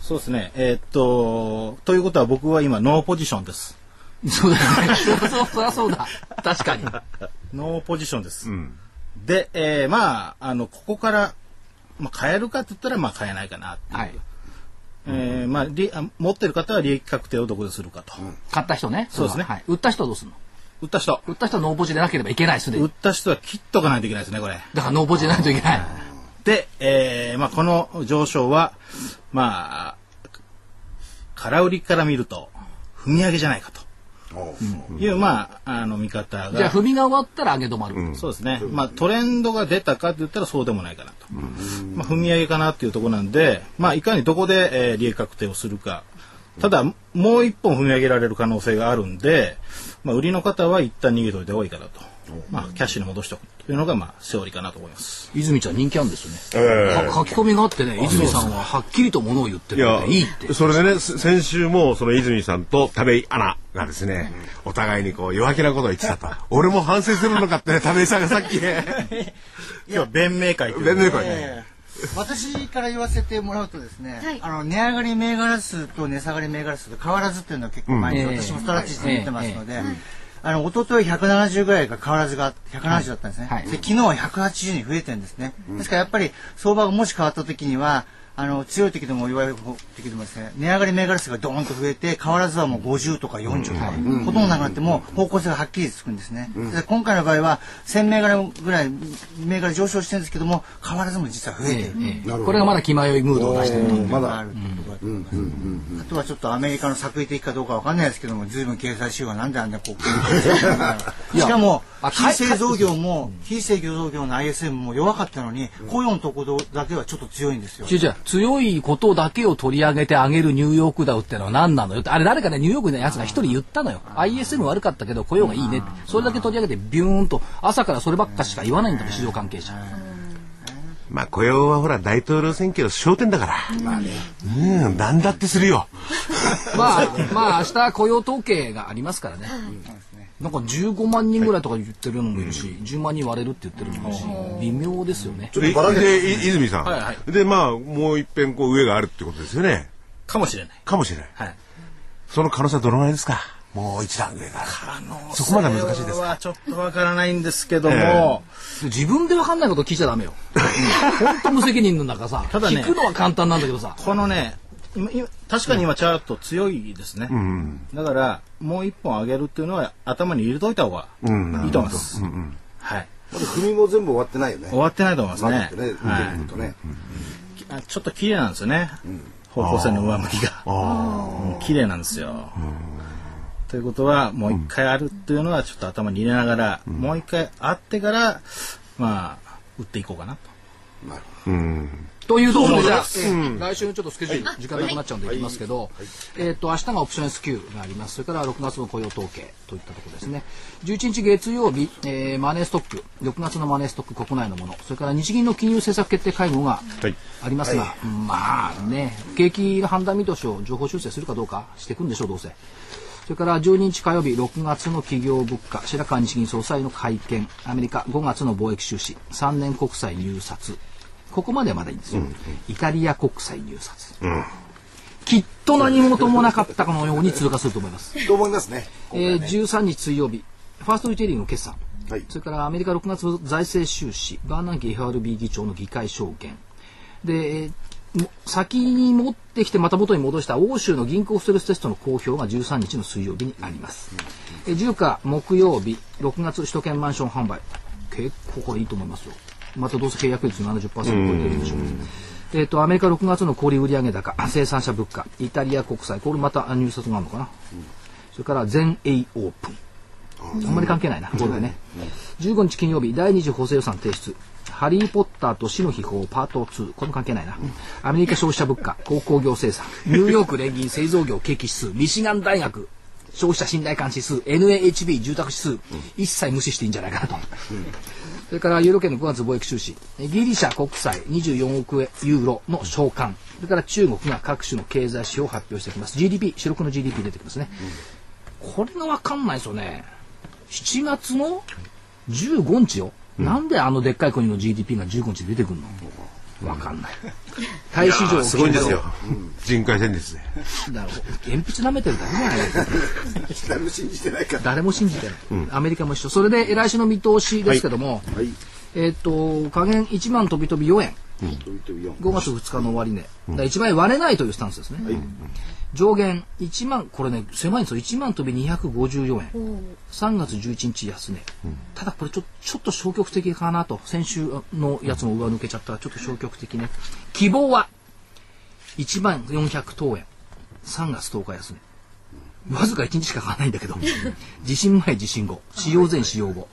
S7: そうですね。えーっと、ということは僕は今ノーポジションです。
S1: そうだよね。そうそう、そりゃそうだ。確かに。<laughs>
S7: ノーポジションです。で、えーまあ、あの、ここから、まあ、買えるかって言ったら、まあ、買えないかなっていう。
S1: はい。
S7: えーまあ、りあ持ってる方は利益確定をどこでするかと。
S1: 買った人ね。
S7: そうですね
S1: れははい。売った人はどうするの？
S7: 売った人。
S1: 売った人はノーポジでなければいけない、すでに。
S7: 売った人は切っとかないといけないですね、これ。
S1: だからノーポジでないといけない。
S7: で、えーまあ、この上昇は、まあ、空売りから見ると、踏み上げじゃないかという、まあ、あの、見方が。
S1: じゃあ、踏みが終わったら上げ止まる。
S7: そうですね。まあ、トレンドが出たかって言ったらそうでもないかなと。まあ、踏み上げかなっていうところなんで、まあ、いかにどこで、えー利益確定をするか。ただ、もう一本踏み上げられる可能性があるんで、まあ、売りの方は一旦逃げといた方がいいかなと。まあ、キャッシュに戻しておくというのが、まあ、セオリーかなと思います。
S1: 泉ちゃん人気あるんですよね。か書き込みがあってね、泉さんははっきりとものを言って
S4: いや
S1: るので、いいって。
S4: それでね、す先週もその泉さんと田部井アナがですね、お互いにこう弱気なことを言ってたと。俺も反省するのかってね、<laughs> 田部井さんがさっきね。
S7: 今日、弁明会
S4: 弁明会ね。
S6: 私から言わせてもらうとですね、
S2: はい
S6: あの値上がり銘柄数と値下がり銘柄数と変わらずっていうのは結構前に、
S1: うん
S6: 私もストラテジーで言ってますので、あの一昨日170ぐらいが変わらずが170だったんですね、
S1: はい。
S6: で昨日は180に増えてるんですね、ですからやっぱり相場がもし変わった時にはあの強い時でも弱い時でもですね値上がり銘柄数がドーンと増えて変わらずはもう50とか40とか、ほとんどなくなっても方向性がはっきりつくんですね、で今回の場合は1000銘柄ぐらい銘柄上昇してるんですけども変わらずも実は増えている、
S1: ええこれがまだ気迷いムードを出してる。と。
S6: まだ。あるってことだと思います。あとはちょっとアメリカの作為的かどうかわかんないですけども、随分経済指標がなんであんなこう、<laughs> しかも
S1: あ、
S6: 非製造業も、非製造業の ISM も弱かったのに、雇用のところだけはちょっと強いんですよ。
S1: 強いことだけを取り上げてあげるニューヨークダウってのは何なのよ？ってあれ誰かねニューヨークのやつが一人言ったのよ。ISM 悪かったけど雇用がいいね。ってそれだけ取り上げてビューンと朝からそればっかしか言わないんだもん市場関係者。
S4: まあ雇用はほら大統領選挙の焦点だから。まあね。うん、なんだってするよ。<laughs>
S1: まあまあ明日雇用統計がありますからねなんか15万人ぐらいとか言ってるのもいるし、10万人割れるって言ってるのもいるし微妙ですよね
S3: ちょっと
S4: で、い泉さん。
S7: はいはい
S4: で、まあ、もう一遍こう上があるってことですよね。
S7: かもしれない。
S4: かもしれない。
S7: はい。
S4: その可能性はどのぐらいですか？もう一段上から。そこまでは難しいですか？
S7: はちょっとわからないんですけども、
S1: 自分で分かんないこと聞いちゃダメよ <laughs> 本当無責任なんだからさ
S7: ただね
S1: 聞くのは簡単なんだけどさ
S7: このね、今今確かに今チャート強いですね。だから、もう一本上げるっていうのは頭に入れといた方がいいと思います。はい。
S3: まだ踏みも全部終わってないよね
S7: 終わってないと思いますね
S3: ね。
S7: はいあちょっと綺麗なんですよね。方向線の上向きが。うん綺麗なんですよ。ということは、もう一回あるっていうのはちょっと頭に入れながら、もう一回あってから、まあ、打っていこうかなと。
S1: というところで、じゃあ、えー来週のちょっとスケジュール、時間なくなっちゃうんでいきますけど、えっと、明日がオプション S q があります。それから6月の雇用統計といったところですね。11日月曜日、えーマネーストック、6月のマネーストック国内のもの、それから日銀の金融政策決定会合が
S4: はい。
S1: ありますが、まあね、景気の判断見通しを情報修正するかどうかしていくんでしょう、どうせ。それから12日火曜日、6月の企業物価、白川日銀総裁の会見、アメリカ5月の貿易収支、3年国債入札。ここまではまだいいんですよ。イタリア国債入札。きっと何事もなかったかのように通過すると思います。
S3: と思いますね。
S1: えー、13日水曜日、ファーストリテイリングの決算。
S3: はい
S1: それからアメリカ6月の財政収支、バーナンキ FRB 議長の議会証言。で、先に持ってきてまた元に戻した欧州の銀行ストレステストの公表が13日の水曜日にあります。えー10日木曜日、6月首都圏マンション販売。結構これいいと思いますよ。またどうせ契約率70%超えてるでしょう。えっ、と、アメリカ6月の小売売上高、生産者物価、イタリア国債、これまた入札があるのかな。それから全英オープン。あんまり関係ないな、これでね。15日金曜日、第2次補正予算提出。ハリー・ポッターと死の秘宝パート2。これも関係ないな。アメリカ消費者物価、鉱工業生産、ニューヨーク連銀製造業景気指数、ミシガン大学、消費者信頼感指数、NAHB 住宅指数、一切無視していいんじゃないかなと。それからユーロ圏の5月貿易収支、えギリシャ国債24億ユーロの償還、それから中国が各種の経済指標を発表してきます。GDP、主力の GDP 出てきますね。これがわかんないですよね。7月の15日よ。なんであのでっかい国の GDP が15日で出てくるの？わかんない。<laughs> 大市場
S4: すごいんですよ。人海戦術で。
S1: だから鉛筆舐めてるだけじゃないですか。
S3: 誰も信じてないから。
S1: 誰も信じてない、アメリカも一緒それで来週の見通しですけども、
S3: はい。
S1: えっ、と加減1万飛び飛び4円
S3: 5
S1: 5月2日の終値、ね。だから1万円割れないというスタンスですね、上限1万これね狭いんですよ。1万飛び254円。3月11日安値、ただこれちょちょっと消極的かなと。先週のやつも上抜けちゃったらちょっと消極的ね。希望は1万400等円。3月10日安値わずか1日しか買わないんだけど。地震前地震後。使用前使用後。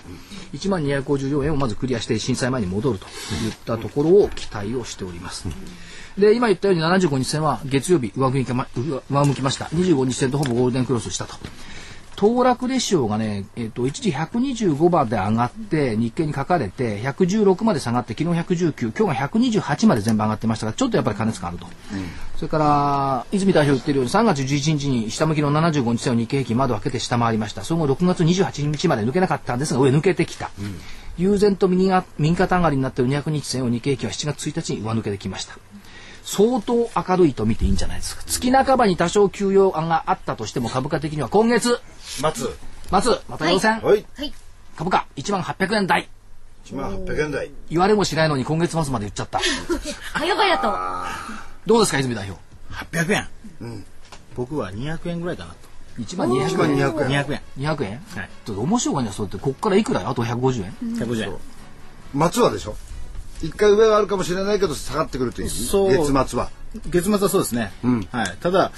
S1: 1万254円をまずクリアして震災前に戻るといったところを期待をしております。で今言ったように75日線は月曜日上向きま上上向きました。25日線とほぼゴールデンクロスしたと。騰落レシオがね、えっと一時125まで上がって日経に書かれて116まで下がって昨日119今日が128まで全部上がってましたがちょっとやっぱり過熱感あると、それから泉代表言ってるように3月11日に下向きの75日線を日経平均窓を開けて下回りました。その後6月28日まで抜けなかったんですが上抜けてきた、悠然と右が右肩上がりになっている200日線を日経平均は7月1日に上抜けてきました相当明るいと見ていいんじゃないですか月半ばに多少休養があったとしても株価的には今月
S3: 松。
S1: 末また要請、
S3: はい。
S2: はい。
S1: 株価1万800円台
S3: 1万800円台。
S1: 言われもしないのに今月末まで言っちゃった <laughs>
S2: 早々と。
S1: どうですか泉代表
S7: 800円。僕は200円ぐらいかなと。
S1: 1万
S3: 1
S1: 200
S3: 万
S1: 円
S3: 200円。
S7: 200円。
S1: 200円、
S7: はい
S1: ちょっと面白いがねそうやってこっからいくらよあと150円、
S7: 150円。
S3: 松はでしょ一回上はあるかもしれないけど下がってくるという。
S7: そう
S3: 月末は。
S7: 月末はそうですね。はい。ただ、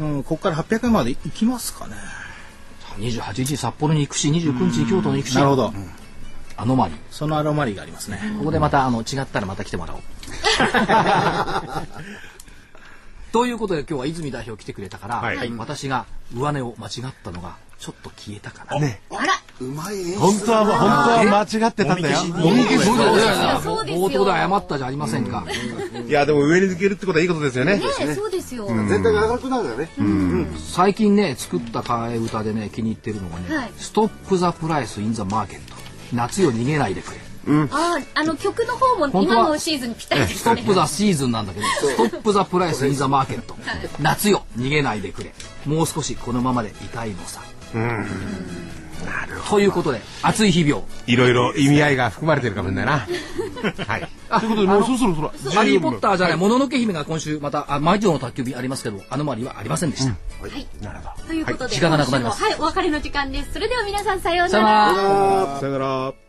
S7: うん、ここから800円までいきますかね。
S1: 28日に札幌に行くし29日に京都に行くし
S7: なるほど。
S1: アノマリ
S7: そのアロマリーがありますね。
S1: ここでまたあの違ったらまた来てもらおう <laughs> ということで今日は泉代表来てくれたから、
S4: はい
S1: 私が上値を間違ったのがちょっと消えたかなね
S2: あら。
S3: うまいね。
S8: 本当は、本当は間違ってたんだよ。
S1: そうだよ
S2: そうですよ。
S1: 冒頭で謝ったじゃありませんか、
S4: いや、でも上に抜けるってことはいいことですよね。
S2: ねえ、そうですよ。
S3: 全体が明るくなるからね。
S1: 最近ね作った替え歌でね気に入ってるのがね「
S2: はい。
S1: Stop the price in the market」夏よ逃げないでくれ。
S2: ああ、あの曲の方も今のシーズンにぴったりですね。
S1: Stop the season なんだけど Stop the price in the market 夏よ逃げないでくれ。もう少しこのままでいたいのさということで暑い日々を
S4: いろいろ意味合いが含まれてるかもしれないな。<laughs> はい。
S8: ということで、もうそろそろそろ。
S1: ハリー・ポッターじゃない、もののけ姫が今週また、あ、魔女の宅急便ありますけど、あの周りはありませんでした。
S2: ということで、
S1: 時間がなくなります
S2: はい、お別れの時間です。それでは皆さんさような
S1: さよな
S2: ら
S1: ら。
S4: さよなら。